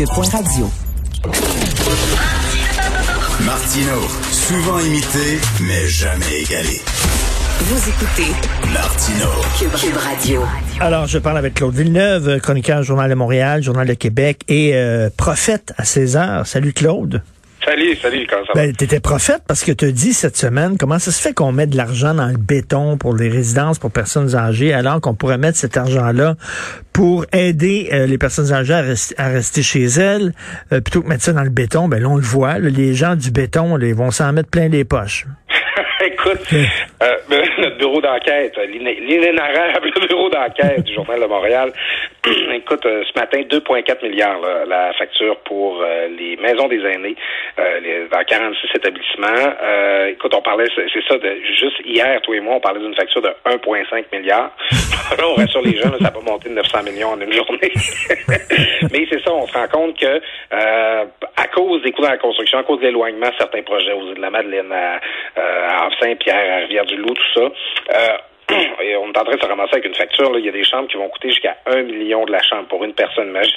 Cube.radio. Martino, souvent imité, mais jamais égalé. Vous écoutez Martino. Cube, Cube Radio. Alors, je parle avec Claude Villeneuve, chroniqueur Journal de Montréal, Journal de Québec et euh, prophète à César. Salut Claude. Salut, salut, comment ça va? Ben, t'étais prophète parce que tu dit cette semaine comment ça se fait qu'on met de l'argent dans le béton pour les résidences pour personnes âgées alors qu'on pourrait mettre cet argent-là pour aider euh, les personnes âgées à, rester, à rester chez elles euh, plutôt que mettre ça dans le béton? Ben là, on le voit, là, les gens du béton, là, ils vont s'en mettre plein les poches. Écoute, euh, notre bureau d'enquête, l'inénarrable bureau d'enquête du Journal de Montréal, écoute, euh, ce matin, 2,4 milliards là, la facture pour euh, les maisons des aînés euh, dans 46 établissements. écoute, on parlait, c'est ça, de, juste hier, toi et moi, on parlait d'une facture de 1,5 milliard. là, on rassure les gens, là, ça va monter de 900 millions en une journée. Mais c'est ça, on se rend compte que à cause des coûts dans la construction, à cause de l'éloignement, certains projets aux îles de la Madeleine, à, à Saint-Pierre, à Rivière-du-Loup, tout ça, et on est en train de se ramasser avec une facture. Là. Il y a des chambres qui vont coûter jusqu'à un million de la chambre pour une personne, imagine.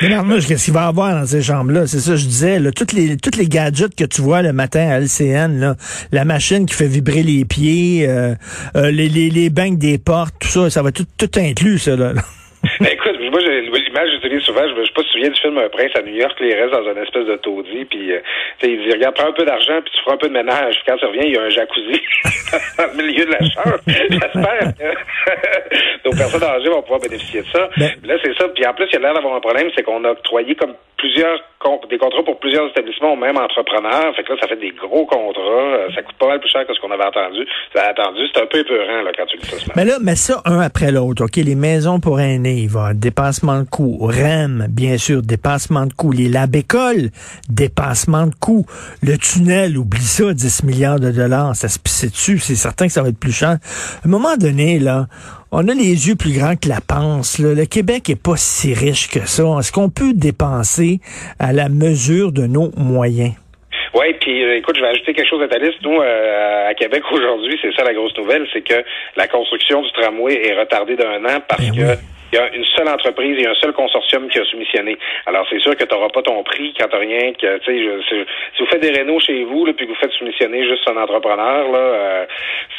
qu'est-ce qu'il va y avoir dans ces chambres-là? C'est ça, je disais. Là, toutes les toutes les gadgets que tu vois le matin à LCN, là, la machine qui fait vibrer les pieds, euh, euh, les, les, les des portes, tout ça, ça va tout, tout inclus, ça. Là. Ben, écoute, moi, l'image que j'utilise souvent, je me, je te souviens du film Un prince à New York, il reste dans une espèce de taudis, puis euh, il dit, regarde, prends un peu d'argent, puis tu feras un peu de ménage. Puis quand tu reviens, il y a un jacuzzi dans le milieu de la chambre. J'espère que nos personnes âgées vont pouvoir bénéficier de ça. Ben là, c'est ça. Puis en plus, il y a l'air d'avoir un problème, c'est qu'on a octroyé comme plusieurs des contrats pour plusieurs établissements au même entrepreneur. Fait que là, ça fait des gros contrats. Euh, ça coûte pas mal plus cher que ce qu'on avait attendu. Ça a attendu. C'est un peu épeurant là, quand tu dis ça ce Mais là, mais ça, un après l'autre. OK, les maisons pour aînés, il va dépassement de coûts. REM, bien sûr, dépassement de coûts. Les lab écoles, dépassement de coûts. Le tunnel, oublie ça, 10 milliards de dollars. Ça se pisse dessus. C'est certain que ça va être plus cher. À un moment donné, là, on a les yeux plus grands que la panse. Le Québec est pas si riche que ça. Est-ce qu'on peut dépenser à la mesure de nos moyens? Oui, puis euh, écoute, je vais ajouter quelque chose à ta liste. Nous, euh, à Québec aujourd'hui, c'est ça la grosse nouvelle, c'est que la construction du tramway est retardée d'un an parce ben que il y a une seule entreprise et un seul consortium qui a soumissionné. Alors, c'est sûr que tu n'auras pas ton prix quand tu rien que, tu sais, si vous faites des rénaux chez vous, là, puis que vous faites soumissionner juste un entrepreneur, là, euh,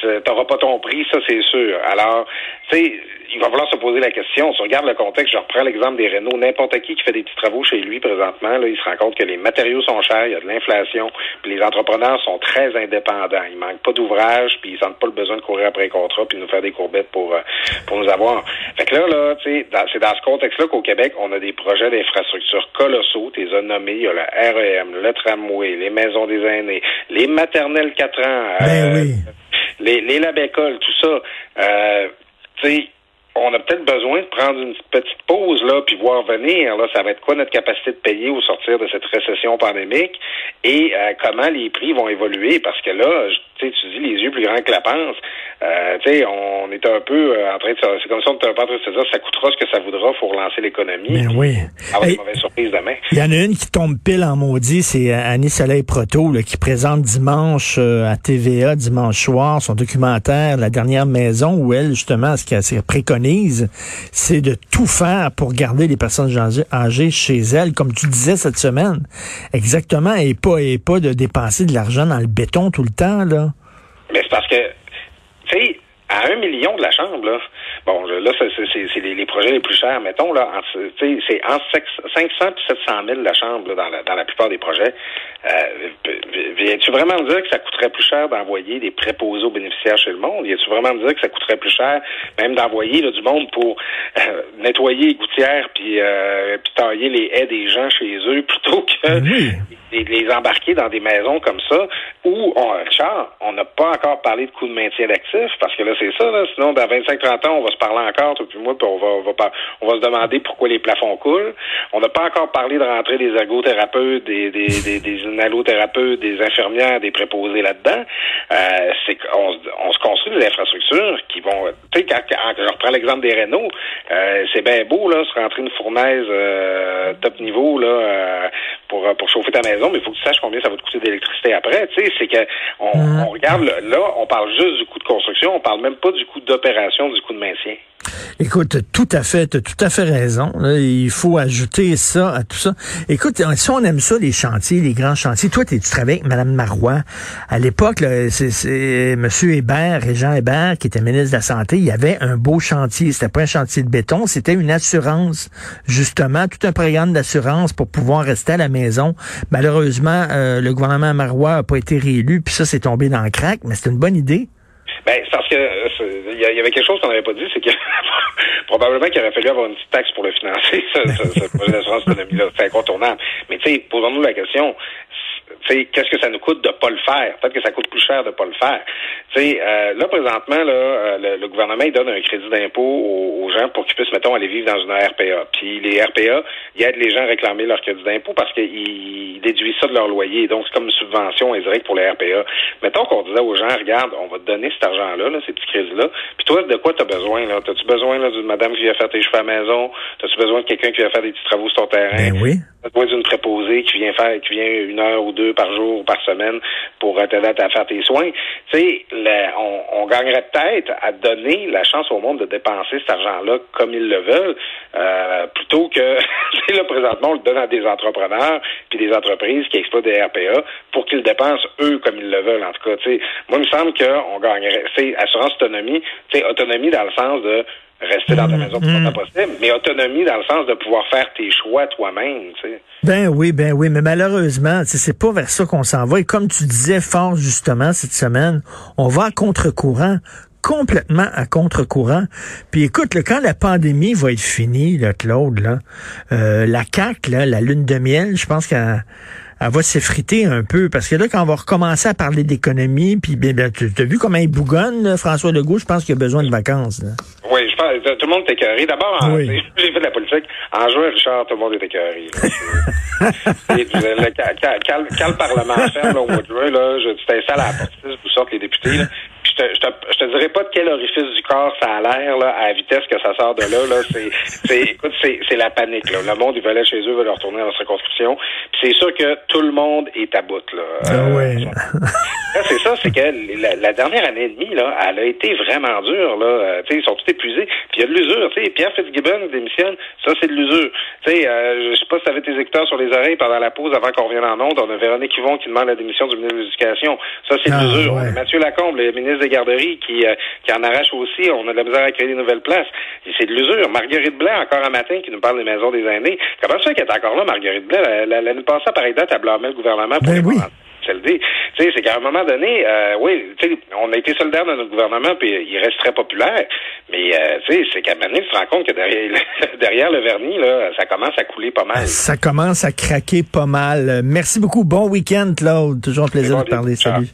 tu n'auras pas ton prix, ça, c'est sûr. Alors, tu sais, il va falloir se poser la question. Si on regarde le contexte, je reprends l'exemple des Renault. N'importe qui qui fait des petits travaux chez lui présentement, là, il se rend compte que les matériaux sont chers, il y a de l'inflation, puis les entrepreneurs sont très indépendants. Ils manquent pas d'ouvrage, puis ils sentent pas le besoin de courir après les contrats, puis de nous faire des courbettes pour euh, pour nous avoir. Fait que là, là, c'est dans ce contexte-là qu'au Québec, on a des projets d'infrastructures colossaux. Tu les as nommés. Il y a le REM, le tramway, les maisons des aînés, les maternelles 4 ans, ben euh, les, les labécoles, tout ça. Euh, tu sais, on a peut-être besoin de prendre une petite pause là, puis voir venir là, ça va être quoi notre capacité de payer au sortir de cette récession pandémique? Et euh, comment les prix vont évoluer? Parce que là, tu dis les yeux plus grands que la panse. Euh, tu sais, on est un peu euh, en train de c'est comme ça on était un peu en train de se dire ça coûtera ce que ça voudra pour relancer l'économie. Mais oui. Avoir des mauvaises surprises demain. Il y en a une qui tombe pile en maudit, c'est Annie Soleil Proto là, qui présente dimanche à TVA dimanche soir son documentaire La dernière maison où elle justement ce qu'elle préconise c'est de tout faire pour garder les personnes âgées chez elles, comme tu disais cette semaine. Exactement, et pas, et pas de dépenser de l'argent dans le béton tout le temps, là. Mais c'est parce que, tu sais, à un million de la chambre, là, bon, là, c'est les, les, projets les plus chers, mettons, là, c'est entre 500 et 700 000 la chambre, là, dans, la, dans la plupart des projets. Euh, viens-tu vraiment me dire que ça coûterait plus cher d'envoyer des préposés aux bénéficiaires chez le monde? Viens-tu vraiment me dire que ça coûterait plus cher même d'envoyer du monde pour euh, nettoyer les gouttières puis, euh, puis tailler les haies des gens chez eux plutôt que les, les, embarquer dans des maisons comme ça où, on, Richard, on n'a pas encore parlé de coût de maintien d'actifs? Parce que là, c'est ça, là, sinon dans 25-30 ans, on va se parler encore, toi puis moi, puis on va, on va, on va se demander pourquoi les plafonds coulent. On n'a pas encore parlé de rentrer des ergothérapeutes, des, des, des, des inhalothérapeutes, des infirmières, des préposés là-dedans. Euh, c'est qu'on on se construit des infrastructures qui vont, tu sais, quand, je reprends l'exemple des Renault, euh, c'est bien beau, là, se rentrer une fournaise euh, top niveau, là, euh, pour, pour chauffer ta maison, mais il faut que tu saches combien ça va te coûter d'électricité après. Tu sais, c'est que on, on regarde là, on parle juste du coût de construction, on parle même pas du coût d'opération, du coût de maintien. Écoute, tout à fait, tu tout à fait raison. il faut ajouter ça à tout ça. Écoute, si on aime ça, les chantiers, les grands chantiers, toi, tu travaillais avec Mme Marois? À l'époque, c'est M. Hébert, Régent Hébert, qui était ministre de la Santé, il y avait un beau chantier. C'était pas un chantier de béton, c'était une assurance, justement, tout un programme d'assurance pour pouvoir rester à la maison. Malheureusement, euh, le gouvernement Marois a pas été réélu, puis ça, c'est tombé dans le crack, mais c'était une bonne idée. Ben, parce que euh, il y, avait quelque chose qu'on n'avait pas dit, c'est que probablement qu'il aurait fallu avoir une petite taxe pour le financer, ce, projet d'assurance autonomie-là. C'est incontournable. Mais tu sais, posons-nous la question, qu'est-ce que ça nous coûte de pas le faire? Peut-être que ça coûte plus cher de pas le faire. Euh, là, présentement, là, euh, le, gouvernement il donne un crédit d'impôt aux, gens pour qu'ils puissent, mettons, aller vivre dans une RPA. Puis les RPA, ils aident les gens à réclamer leur crédit d'impôt parce qu'ils déduisent ça de leur loyer. Donc, c'est comme une subvention indirecte pour les RPA. Mettons qu'on disait aux gens, regarde, on va te donner cet argent-là, là, ces petits crédits-là. Puis toi, de quoi tu as besoin? Là? As-tu besoin d'une madame qui vient faire tes cheveux à la maison? As-tu besoin de quelqu'un qui vient faire des petits travaux sur ton terrain? Ben oui. As-tu besoin d'une préposée qui vient faire qui vient une heure ou deux par jour ou par semaine pour t'aider à faire tes soins? Tu sais, on, gagnerait peut-être à donner la chance au monde de dépenser cet argent-là comme ils le veulent, euh, plutôt que, là, présentement, on le donne à des entrepreneurs puis des entreprises qui exploitent des RPA pour qu'ils dépensent eux comme ils le veulent, en tout cas. sais Moi, il me semble qu'on gagnerait, c'est assurance autonomie, tu autonomie dans le sens de rester dans ta maison plus longtemps possible, mais autonomie dans le sens de pouvoir faire tes choix toi-même. Tu sais. Ben oui, ben oui, mais malheureusement, c'est pas vers ça qu'on s'en va. Et comme tu disais fort justement cette semaine, on va à contre-courant complètement à contre-courant. Puis écoute, quand la pandémie va être finie, là, Claude, là, euh, la CAC, là, la lune de miel, je pense qu'elle elle va s'effriter un peu parce que là, quand on va recommencer à parler d'économie, puis bien, ben, tu as vu comment il bougonne, François Legault, je pense qu'il a besoin de vacances. Oui, je pense tout le monde est écœuré. D'abord, j'ai fait de la politique. En juin, Richard, tout le monde est écœuré. quand, le Parlement ferme au mois de juin, là, je t'installes à la porte vous sortent les députés. Là, dirais pas de quel orifice du corps ça a l'air là, à la vitesse que ça sort de là. là c'est, c'est, écoute, c'est, c'est la panique. Là. Le monde, ils veulent aller chez eux, veulent retourner dans leur circonscription. Puis c'est sûr que tout le monde est à bout. Là. Ah euh, c'est ça, c'est que la, la, dernière année et demie, là, elle a été vraiment dure. Là. Euh, ils sont tous épuisés. Puis il y a de l'usure. sais Pierre Fitzgibbon démissionne, ça c'est de l'usure. Euh, je sais pas si tu avais tes écouteurs sur les oreilles pendant la pause avant qu'on revienne en onde. On a Véronique Yvon qui demande la démission du ministre de l'Éducation. Ça c'est de ah, l'usure. Mathieu Lacombe, le ministre des Garderies, qui, euh, qui en arrache aussi. On a de la misère à créer des nouvelles places. C'est de l'usure. Marguerite Blais, encore un matin, qui nous parle des maisons des aînés. Comment ça qu'elle est encore là, Marguerite Blais? L'année passée, à pareille date, elle blâmait le gouvernement pour ben oui. Tu sais, c'est qu'à un moment donné, euh, oui, on a été solidaire dans notre gouvernement, puis il reste très populaire. Mais euh, tu sais, c'est qu'à un moment donné, tu te rends compte que derrière, derrière le vernis, là, ça commence à couler pas mal. Ça commence à craquer pas mal. Merci beaucoup. Bon week-end, Claude. Toujours un plaisir de parler. Salut.